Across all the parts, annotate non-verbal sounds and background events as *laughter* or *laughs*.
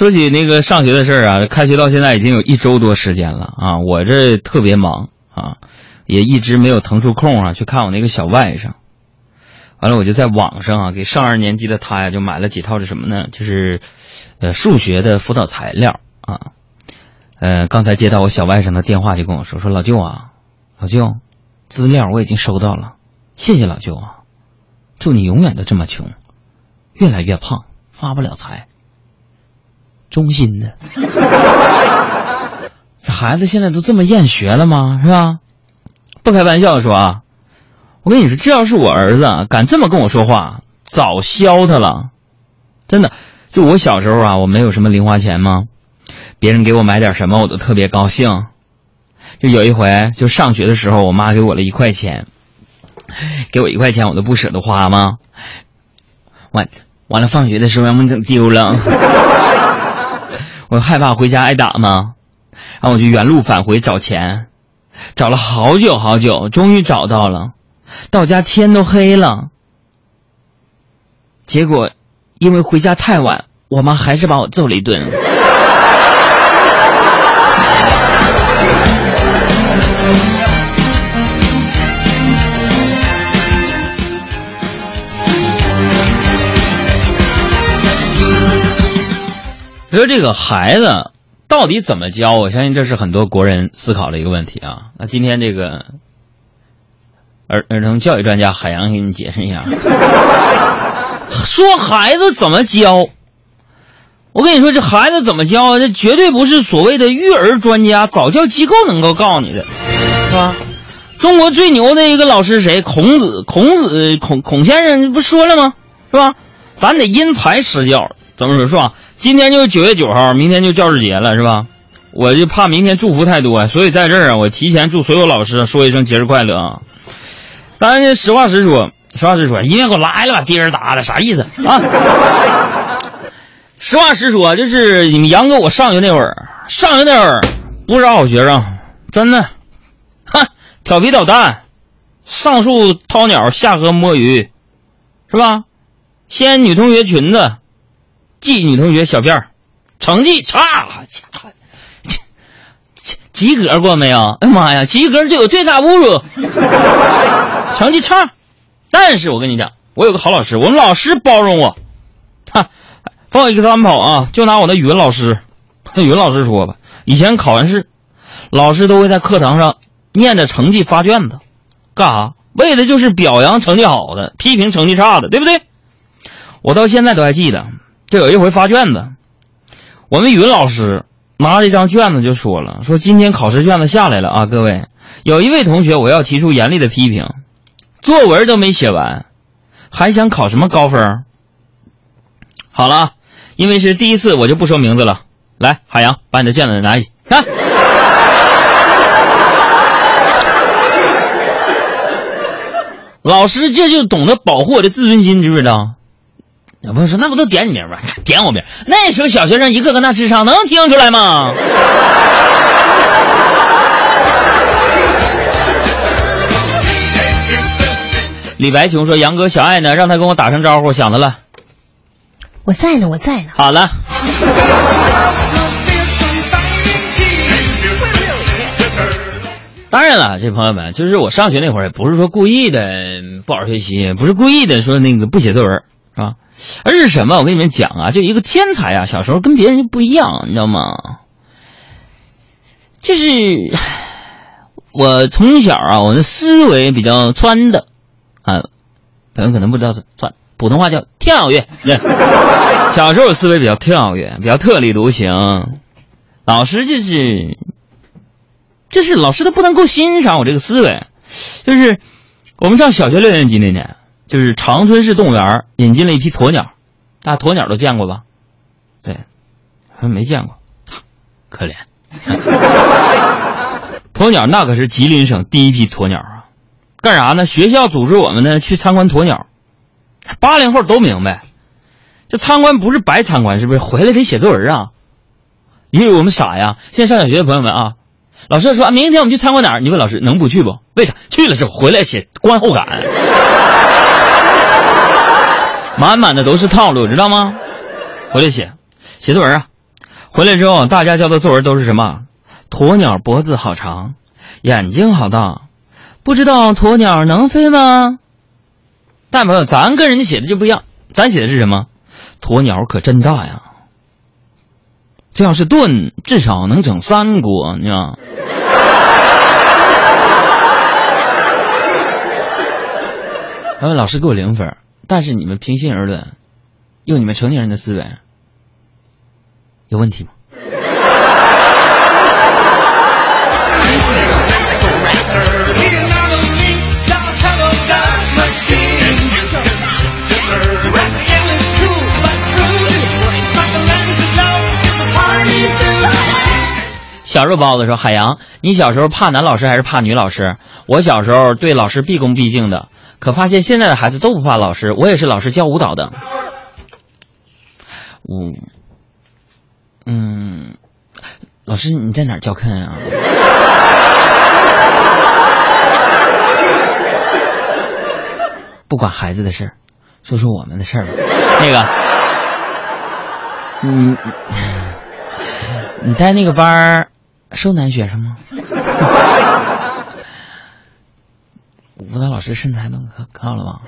说起那个上学的事儿啊，开学到现在已经有一周多时间了啊，我这特别忙啊，也一直没有腾出空啊去看我那个小外甥。完了，我就在网上啊给上二年级的他呀就买了几套是什么呢？就是呃数学的辅导材料啊。呃，刚才接到我小外甥的电话，就跟我说说老舅啊，老舅，资料我已经收到了，谢谢老舅啊，祝你永远都这么穷，越来越胖，发不了财。中心的，这孩子现在都这么厌学了吗？是吧？不开玩笑的说啊，我跟你说，这要是我儿子敢这么跟我说话，早削他了。真的，就我小时候啊，我没有什么零花钱吗？别人给我买点什么，我都特别高兴。就有一回，就上学的时候，我妈给我了一块钱，给我一块钱，我都不舍得花吗？完完了，放学的时候让我整丢了。我害怕回家挨打吗？然后我就原路返回找钱，找了好久好久，终于找到了。到家天都黑了，结果因为回家太晚，我妈还是把我揍了一顿。你说这个孩子到底怎么教？我相信这是很多国人思考的一个问题啊。那今天这个儿儿童教育专家海洋给你解释一下，*laughs* 说孩子怎么教？我跟你说，这孩子怎么教？这绝对不是所谓的育儿专家、早教机构能够告诉你的，是吧？中国最牛的一个老师谁？孔子，孔子，孔孔先生不说了吗？是吧？咱得因材施教，怎么说，是吧？今天就是九月九号，明天就教师节了，是吧？我就怕明天祝福太多，所以在这儿啊，我提前祝所有老师说一声节日快乐啊！当然，实话实说，实话实说，音乐给我来了吧，滴儿答的，啥意思啊？*laughs* 实话实说，就是你们杨哥，我上学那会儿，上学那会儿不是好学生，真的，哼，调皮捣蛋，上树掏鸟，下河摸鱼，是吧？掀女同学裙子。记女同学小辫儿，成绩差，家伙，及及格过没有？哎呀妈呀，及格就有最大侮辱，成绩差。但是我跟你讲，我有个好老师，我们老师包容我。哈，放一个参考啊，就拿我的语文老师，那语文老师说吧，以前考完试，老师都会在课堂上念着成绩发卷子，干啥？为的就是表扬成绩好的，批评成绩差的，对不对？我到现在都还记得。就有一回发卷子，我们语文老师拿着一张卷子就说了：“说今天考试卷子下来了啊，各位，有一位同学我要提出严厉的批评，作文都没写完，还想考什么高分？”好了，因为是第一次，我就不说名字了。来，海洋，把你的卷子拿去看。老师这就懂得保护我的自尊心，知不知道？有朋友说：“那不都点你名吗？*laughs* 点我名？那时候小学生一个个那智商能听出来吗？” *laughs* 李白琼说：“杨哥，小爱呢？让他跟我打声招呼，想他了。”我在呢，我在呢。好了。*laughs* 当然了，这朋友们，就是我上学那会儿，也不是说故意的不好好学习，不是故意的说那个不写作文，啊？而是什么？我跟你们讲啊，就一个天才啊，小时候跟别人不一样，你知道吗？就是我从小啊，我的思维比较穿的啊，朋友可能不知道穿，普通话叫跳跃。小时候思维比较跳跃，比较特立独行，老师就是，就是老师都不能够欣赏我这个思维。就是我们上小学六年级那年。就是长春市动物园引进了一批鸵鸟，大鸵鸟都见过吧？对，还没见过，*laughs* 可怜。鸵鸟那可是吉林省第一批鸵鸟啊！干啥呢？学校组织我们呢去参观鸵鸟。八零后都明白，这参观不是白参观，是不是？回来得写作文啊！因为我们傻呀！现在上小学的朋友们啊，老师说明天我们去参观哪儿？你问老师能不去不？为啥？去了之后回来写观后感。满满的都是套路，知道吗？回来写，写作文啊！回来之后，大家交的作文都是什么？鸵鸟脖子好长，眼睛好大，不知道鸵鸟能飞吗？但朋友，咱跟人家写的就不一样，咱写的是什么？鸵鸟可真大呀！这要是炖，至少能整三锅，你知道？然 *laughs* 后老师给我零分，但是你们平心而论，用你们成年人的思维，有问题吗？小肉包子说：“海洋，你小时候怕男老师还是怕女老师？我小时候对老师毕恭毕敬的，可发现现在的孩子都不怕老师。我也是老师教舞蹈的。嗯，嗯，老师你在哪儿教课呀？不管孩子的事儿，说说我们的事儿吧。那个，嗯，你带那个班儿。”收男学生吗？舞蹈老师身材都可可好了吗？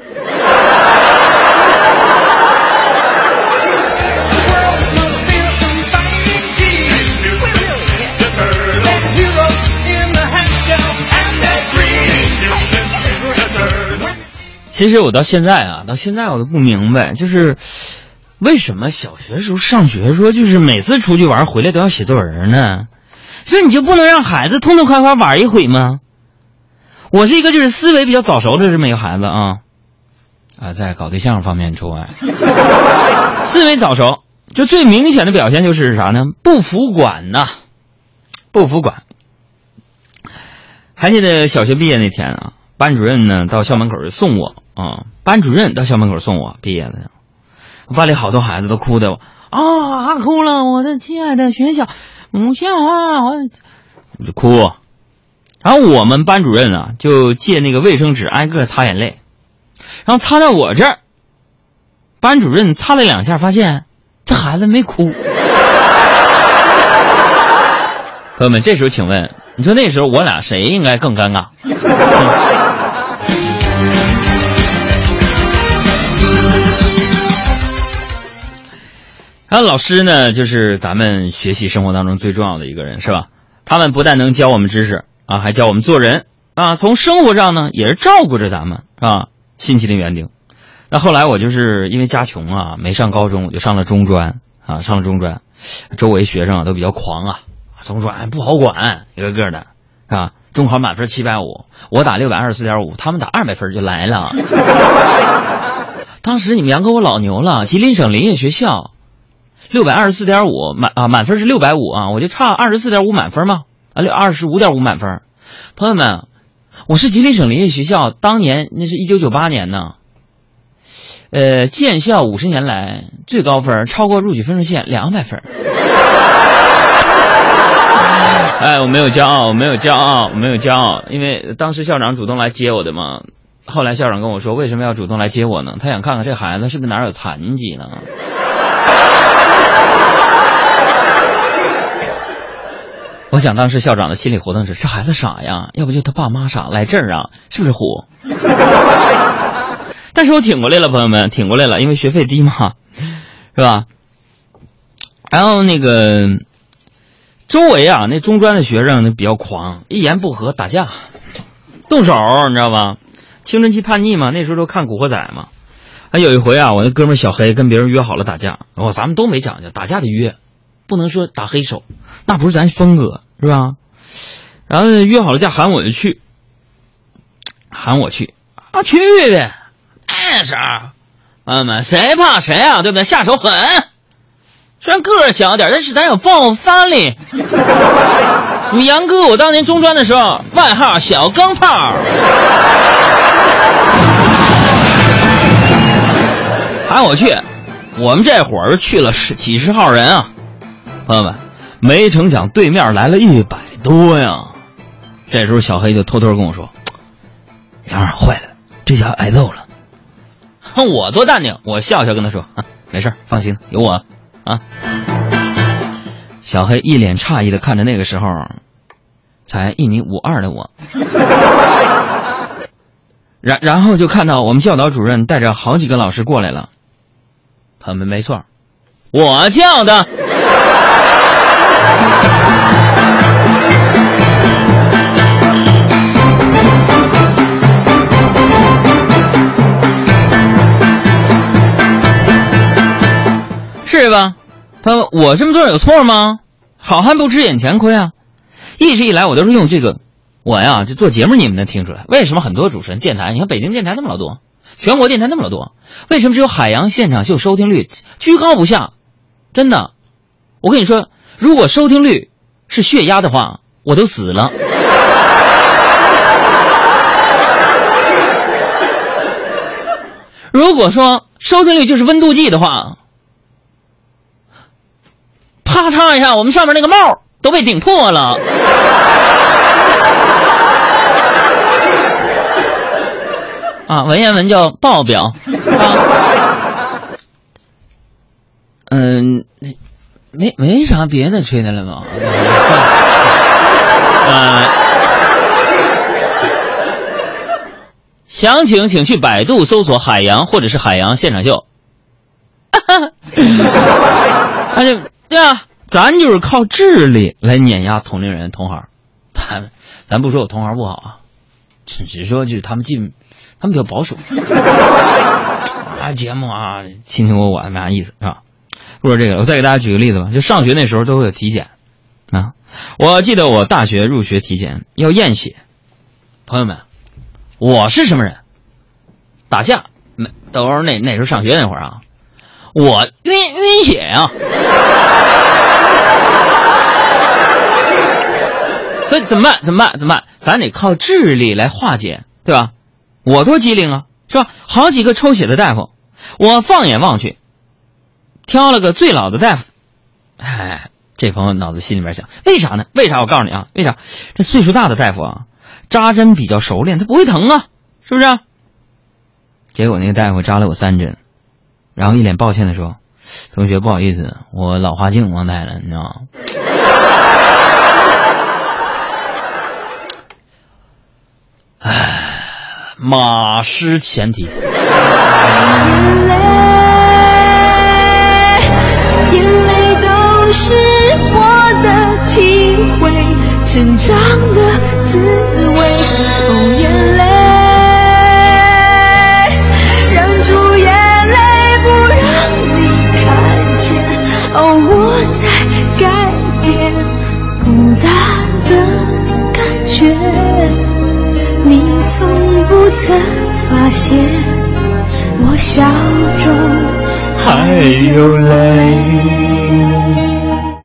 其实我到现在啊，到现在我都不明白，就是为什么小学时候上学说，就是每次出去玩回来都要写作文呢？所以你就不能让孩子痛痛快快玩一回吗？我是一个就是思维比较早熟的这么一个孩子啊，啊，在搞对象方面除外。*laughs* 思维早熟，就最明显的表现就是啥呢？不服管呐，不服管。还记得小学毕业那天啊，班主任呢到校门口送我啊，班主任到校门口送我毕业的，班里好多孩子都哭的啊，哭了，我的亲爱的学校。母校啊，我就哭，然后我们班主任啊就借那个卫生纸挨个擦眼泪，然后擦到我这儿，班主任擦了两下，发现这孩子没哭。*laughs* 朋友们，这时候请问，你说那时候我俩谁应该更尴尬？*laughs* 然后老师呢，就是咱们学习生活当中最重要的一个人，是吧？他们不但能教我们知识啊，还教我们做人啊。从生活上呢，也是照顾着咱们，是吧？辛勤的园丁。那后来我就是因为家穷啊，没上高中，我就上了中专啊，上了中专。周围学生啊都比较狂啊，中专不好管，一个个的，是吧？中考满分七百五，我打六百二十四点五，他们打二百分就来了。*laughs* 当时你们杨哥我老牛了，吉林省林业学校。六百二十四点五满啊，满分是六百五啊，我就差二十四点五满分嘛啊，六二十五点五满分。朋友们，我是吉林省林业学校，当年那是一九九八年呢，呃，建校五十年来最高分，超过录取分数线两百分。*laughs* 哎，我没有骄傲，我没有骄傲，我没有骄傲，因为当时校长主动来接我的嘛。后来校长跟我说，为什么要主动来接我呢？他想看看这孩子是不是哪有残疾呢。*laughs* 我想当时校长的心理活动是：这孩子傻呀，要不就他爸妈傻，来这儿啊，是不是虎？*laughs* 但是我挺过来了，朋友们，挺过来了，因为学费低嘛，是吧？然后那个周围啊，那中专的学生那比较狂，一言不合打架，动手，你知道吧？青春期叛逆嘛，那时候都看《古惑仔》嘛。还有一回啊，我那哥们小黑跟别人约好了打架，哦，咱们都没讲究，打架得约，不能说打黑手，那不是咱风格，是吧？然后约好了架，喊我就去，喊我去啊，去呗，那是，朋友们，谁怕谁啊，对不对？下手狠，虽然个儿小点，但是咱有爆发力。你杨哥，我当年中专的时候，外号小钢炮。喊我去，我们这伙儿去了十几十号人啊，朋友们，没成想对面来了一百多呀。这时候小黑就偷偷跟我说：“杨儿坏了，这家伙挨揍了。”哼，我多淡定，我笑笑跟他说：“啊没事放心，有我啊。”小黑一脸诧异的看着那个时候才一米五二的我，然然后就看到我们教导主任带着好几个老师过来了。朋友们，没错，我叫的。*laughs* 是吧？他，我这么做有错吗？好汉不吃眼前亏啊！一直以来我都是用这个，我呀就做节目，你们能听出来？为什么很多主持人电台？你看北京电台那么老多，全国电台那么老多，为什么只有海洋现场秀收听率居高不下？真的，我跟你说，如果收听率是血压的话，我都死了。如果说收听率就是温度计的话。啪嚓一下，我们上面那个帽都被顶破了。啊，文言文叫爆表。啊，嗯，没没啥别的吹的了吗？*laughs* 啊，详情请去百度搜索“海洋”或者是“海洋现场秀”。*laughs* 他就。对啊，咱就是靠智力来碾压同龄人同行，咱咱不说我同行不好啊，只只说就是他们进，他们比较保守。*laughs* 啊，节目啊，卿卿我我没啥意思是吧？不说这个，我再给大家举个例子吧。就上学那时候都会有体检啊，我记得我大学入学体检要验血，朋友们，我是什么人？打架没？都是那那时候上学那会儿啊，我晕晕血呀。*laughs* 所以怎么办？怎么办？怎么办？咱得靠智力来化解，对吧？我多机灵啊，是吧？好几个抽血的大夫，我放眼望去，挑了个最老的大夫。哎，这朋友脑子心里面想，为啥呢？为啥？我告诉你啊，为啥？这岁数大的大夫啊，扎针比较熟练，他不会疼啊，是不是？结果那个大夫扎了我三针，然后一脸抱歉的说：“同学，不好意思，我老花镜忘带了，你知道吗？” *sighs* 哎，马失前蹄。是我的体会，成长的滋味。哦，眼泪，忍住眼泪不让你看见。哦，我在改变，孤单的感觉。你从不曾发现，我笑中还有泪。